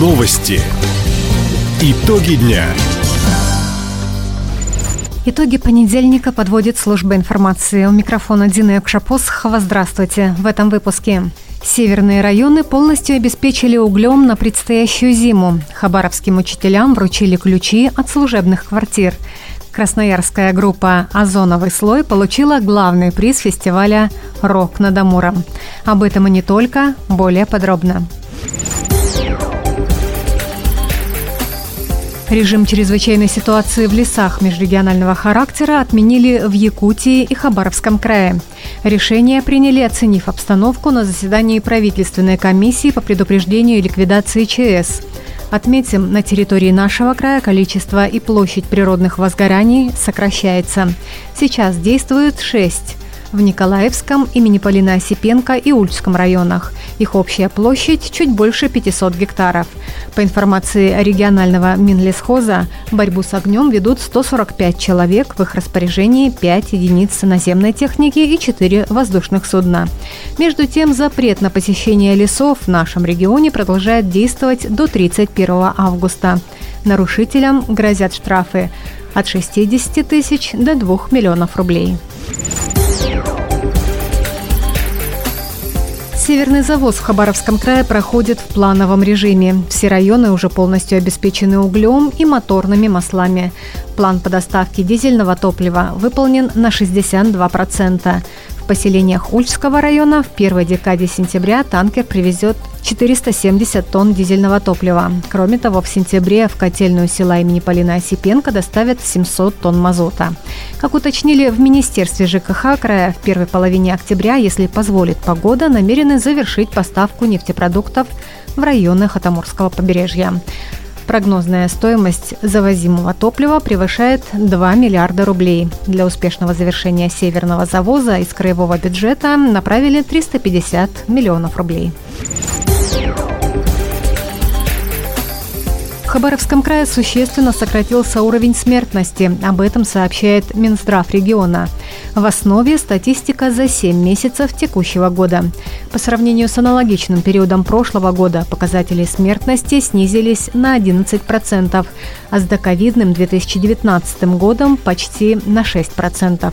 Новости. Итоги дня. Итоги понедельника подводит служба информации. У микрофона Дина Якшапосхова. Здравствуйте. В этом выпуске. Северные районы полностью обеспечили углем на предстоящую зиму. Хабаровским учителям вручили ключи от служебных квартир. Красноярская группа «Озоновый слой» получила главный приз фестиваля «Рок над Амуром». Об этом и не только, более подробно. Режим чрезвычайной ситуации в лесах межрегионального характера отменили в Якутии и Хабаровском крае. Решение приняли, оценив обстановку на заседании правительственной комиссии по предупреждению и ликвидации ЧС. Отметим, на территории нашего края количество и площадь природных возгораний сокращается. Сейчас действует шесть в Николаевском, имени Полина Осипенко и Ульском районах. Их общая площадь чуть больше 500 гектаров. По информации регионального Минлесхоза, борьбу с огнем ведут 145 человек, в их распоряжении 5 единиц наземной техники и 4 воздушных судна. Между тем, запрет на посещение лесов в нашем регионе продолжает действовать до 31 августа. Нарушителям грозят штрафы от 60 тысяч до 2 миллионов рублей. Северный завоз в Хабаровском крае проходит в плановом режиме. Все районы уже полностью обеспечены углем и моторными маслами. План по доставке дизельного топлива выполнен на 62% поселениях Ульского района в первой декаде сентября танкер привезет 470 тонн дизельного топлива. Кроме того, в сентябре в котельную села имени Полина Осипенко доставят 700 тонн мазота. Как уточнили в Министерстве ЖКХ края, в первой половине октября, если позволит погода, намерены завершить поставку нефтепродуктов в районы Хатамурского побережья. Прогнозная стоимость завозимого топлива превышает 2 миллиарда рублей. Для успешного завершения северного завоза из краевого бюджета направили 350 миллионов рублей. Хабаровском крае существенно сократился уровень смертности. Об этом сообщает Минздрав региона. В основе статистика за 7 месяцев текущего года. По сравнению с аналогичным периодом прошлого года показатели смертности снизились на 11%, а с доковидным 2019 годом почти на 6%.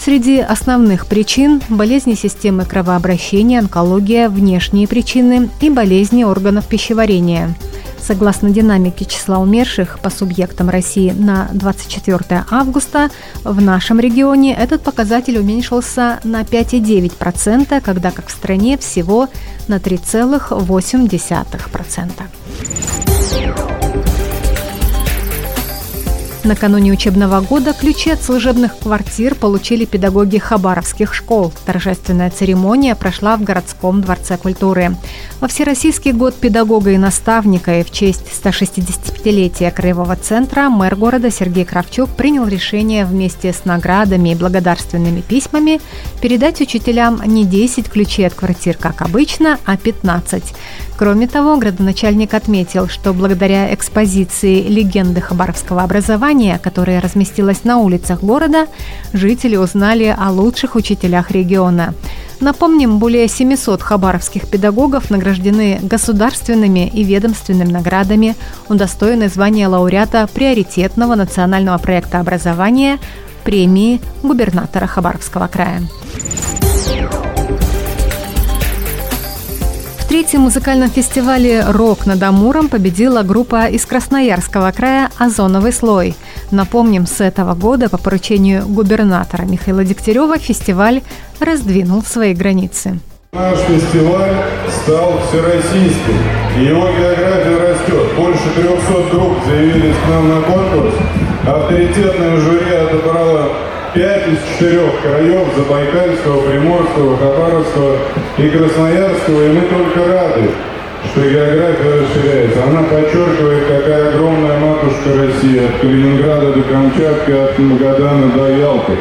Среди основных причин – болезни системы кровообращения, онкология, внешние причины и болезни органов пищеварения – Согласно динамике числа умерших по субъектам России на 24 августа, в нашем регионе этот показатель уменьшился на 5,9%, когда как в стране всего на 3,8%. Накануне учебного года ключи от служебных квартир получили педагоги хабаровских школ. Торжественная церемония прошла в городском дворце культуры. Во Всероссийский год педагога и наставника и в честь 165-летия Краевого центра мэр города Сергей Кравчук принял решение вместе с наградами и благодарственными письмами передать учителям не 10 ключей от квартир, как обычно, а 15. Кроме того, градоначальник отметил, что благодаря экспозиции «Легенды хабаровского образования», которая разместилась на улицах города, жители узнали о лучших учителях региона. Напомним, более 700 хабаровских педагогов награждены государственными и ведомственными наградами, удостоены звания лауреата приоритетного национального проекта образования премии губернатора Хабаровского края. Третьем музыкальном фестивале «Рок над Амуром» победила группа из Красноярского края «Озоновый слой». Напомним, с этого года по поручению губернатора Михаила Дегтярева фестиваль раздвинул свои границы. Наш фестиваль стал всероссийским, и его география растет. Больше 300 групп заявились к нам на конкурс. Авторитетное жюри отобрало пять из четырех краев Забайкальского, Приморского, Хабаровского и Красноярского, и мы только рады, что география расширяется. Она подчеркивает, какая огромная матушка России от Калининграда до Камчатки, от Магадана до Ялты.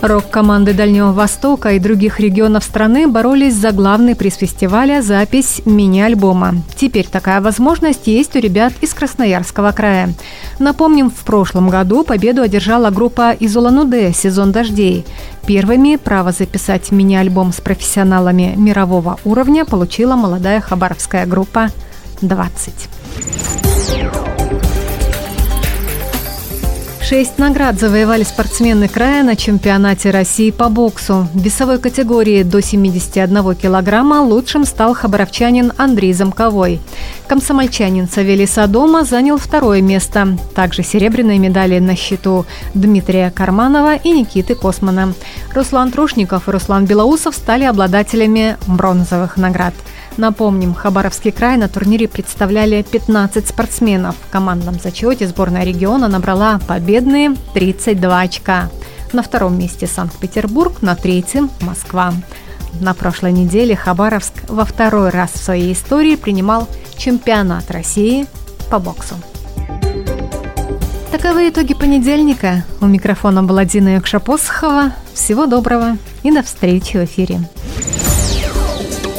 Рок-команды Дальнего Востока и других регионов страны боролись за главный приз фестиваля – запись мини-альбома. Теперь такая возможность есть у ребят из Красноярского края. Напомним, в прошлом году победу одержала группа из Улан-Удэ «Сезон дождей». Первыми право записать мини-альбом с профессионалами мирового уровня получила молодая хабаровская группа «20». Шесть наград завоевали спортсмены края на чемпионате России по боксу. В весовой категории до 71 килограмма лучшим стал хабаровчанин Андрей Замковой. Комсомольчанин Савелий Садома занял второе место. Также серебряные медали на счету Дмитрия Карманова и Никиты Космана. Руслан Трушников и Руслан Белоусов стали обладателями бронзовых наград – Напомним, Хабаровский край на турнире представляли 15 спортсменов. В командном зачете сборная региона набрала победные 32 очка. На втором месте Санкт-Петербург, на третьем – Москва. На прошлой неделе Хабаровск во второй раз в своей истории принимал чемпионат России по боксу. Таковы итоги понедельника. У микрофона была Дина Якшапосхова. Всего доброго и до встречи в эфире.